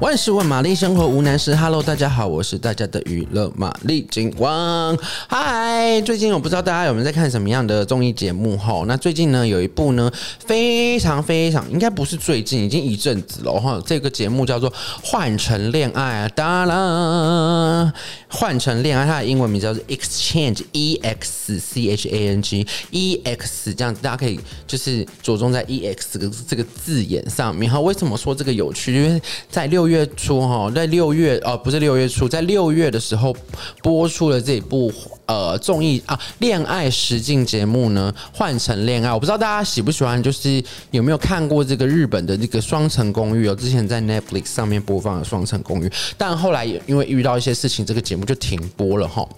万事问玛丽，生活无难事。Hello，大家好，我是大家的娱乐玛丽金王。嗨，最近我不知道大家有没有在看什么样的综艺节目哈？那最近呢，有一部呢，非常非常应该不是最近，已经一阵子了哈。这个节目叫做《换乘恋爱》，哒啦，换乘恋爱，它的英文名叫做 Exchange，E X C H A N G，E X 这样，大家可以就是着重在 E X 这个字眼上面哈。为什么说这个有趣？因为在六六月初哈，在六月哦，不是六月初，在六月的时候播出了这一部呃综艺啊恋爱实境节目呢，换成恋爱。我不知道大家喜不喜欢，就是有没有看过这个日本的这个双层公寓哦？之前在 Netflix 上面播放的双层公寓，但后来也因为遇到一些事情，这个节目就停播了哈。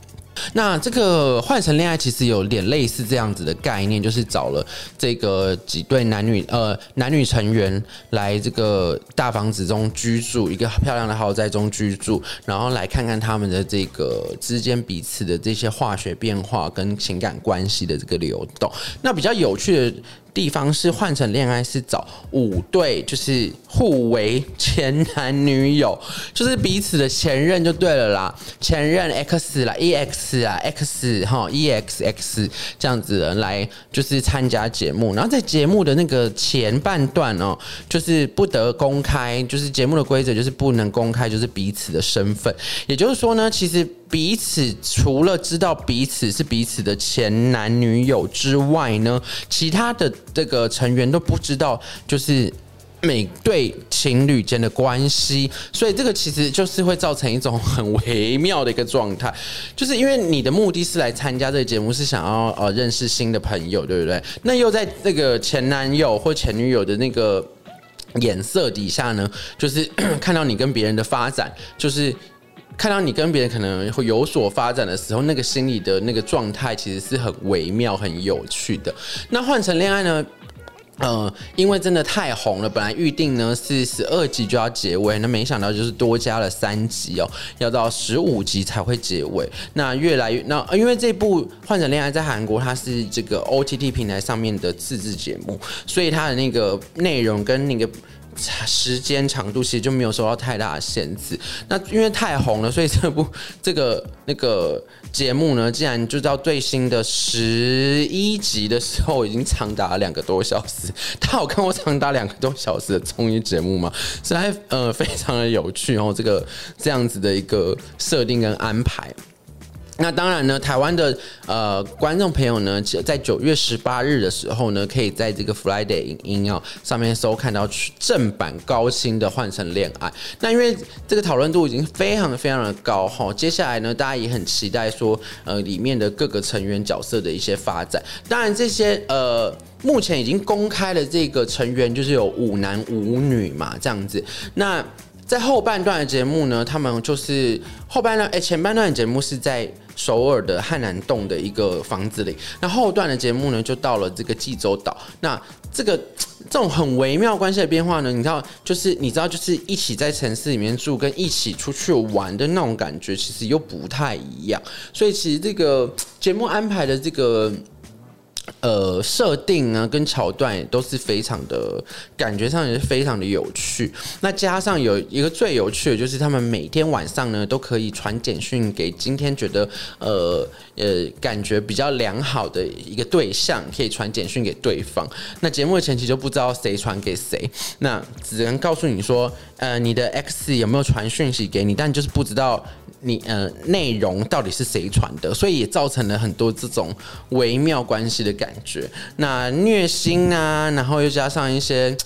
那这个换成恋爱其实有点类似这样子的概念，就是找了这个几对男女呃男女成员来这个大房子中居住，一个漂亮的豪宅中居住，然后来看看他们的这个之间彼此的这些化学变化跟情感关系的这个流动。那比较有趣的。地方是换成恋爱，是找五对，就是互为前男女友，就是彼此的前任就对了啦，前任 X 啦，E X 啊，X 哈，E X X 这样子的来就是参加节目，然后在节目的那个前半段哦，就是不得公开，就是节目的规则就是不能公开，就是彼此的身份，也就是说呢，其实。彼此除了知道彼此是彼此的前男女友之外呢，其他的这个成员都不知道，就是每对情侣间的关系，所以这个其实就是会造成一种很微妙的一个状态，就是因为你的目的是来参加这个节目，是想要呃认识新的朋友，对不对？那又在这个前男友或前女友的那个眼色底下呢，就是 看到你跟别人的发展，就是。看到你跟别人可能会有所发展的时候，那个心里的那个状态其实是很微妙、很有趣的。那换成恋爱呢？呃，因为真的太红了，本来预定呢是十二集就要结尾，那没想到就是多加了三集哦，要到十五集才会结尾。那越来越那，因为这部换乘恋爱在韩国它是这个 OTT 平台上面的自制节目，所以它的那个内容跟那个。时间长度其实就没有受到太大的限制。那因为太红了，所以这部 这个那个节目呢，竟然就到最新的十一集的时候，已经长达两个多小时。他有看过长达两个多小时的综艺节目吗？实在呃非常的有趣哦，这个这样子的一个设定跟安排。那当然呢，台湾的呃观众朋友呢，在九月十八日的时候呢，可以在这个 Friday 影音哦上面搜看到正版高清的换乘恋爱。那因为这个讨论度已经非常非常的高哈，接下来呢，大家也很期待说呃里面的各个成员角色的一些发展。当然这些呃目前已经公开的这个成员就是有五男五女嘛这样子。那在后半段的节目呢，他们就是后半段哎前半段的节目是在。首尔的汉南洞的一个房子里，那后段的节目呢，就到了这个济州岛。那这个这种很微妙关系的变化呢，你知道，就是你知道，就是一起在城市里面住，跟一起出去玩的那种感觉，其实又不太一样。所以其实这个节目安排的这个。呃，设定呢跟桥段也都是非常的，感觉上也是非常的有趣。那加上有一个最有趣的，就是他们每天晚上呢都可以传简讯给今天觉得呃呃感觉比较良好的一个对象，可以传简讯给对方。那节目的前期就不知道谁传给谁，那只能告诉你说，呃，你的 X 有没有传讯息给你，但就是不知道。你呃，内容到底是谁传的？所以也造成了很多这种微妙关系的感觉。那虐心啊，然后又加上一些。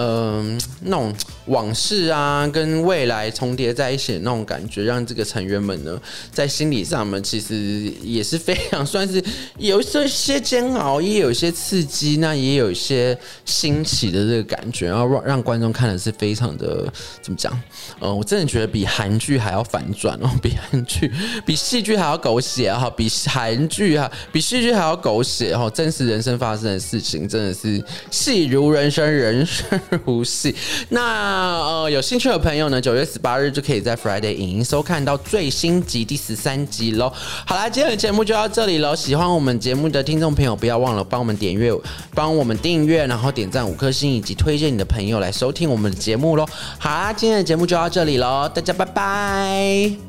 嗯、那种往事啊，跟未来重叠在一起的那种感觉，让这个成员们呢，在心理上面其实也是非常算是有一些煎熬，也有一些刺激，那也有一些新奇的这个感觉，然后让让观众看的是非常的怎么讲？嗯、我真的觉得比韩剧还要反转哦，比韩剧、比戏剧还要狗血哈，比韩剧哈，比戏剧还要狗血哈，真实人生发生的事情真的是戏如人生，人生。如戏。那那呃，有兴趣的朋友呢，九月十八日就可以在 Friday 影音收看到最新集第十三集喽。好啦，今天的节目就到这里喽。喜欢我们节目的听众朋友，不要忘了帮我们点阅、帮我们订阅，然后点赞五颗星，以及推荐你的朋友来收听我们的节目喽。好啦，今天的节目就到这里喽，大家拜拜。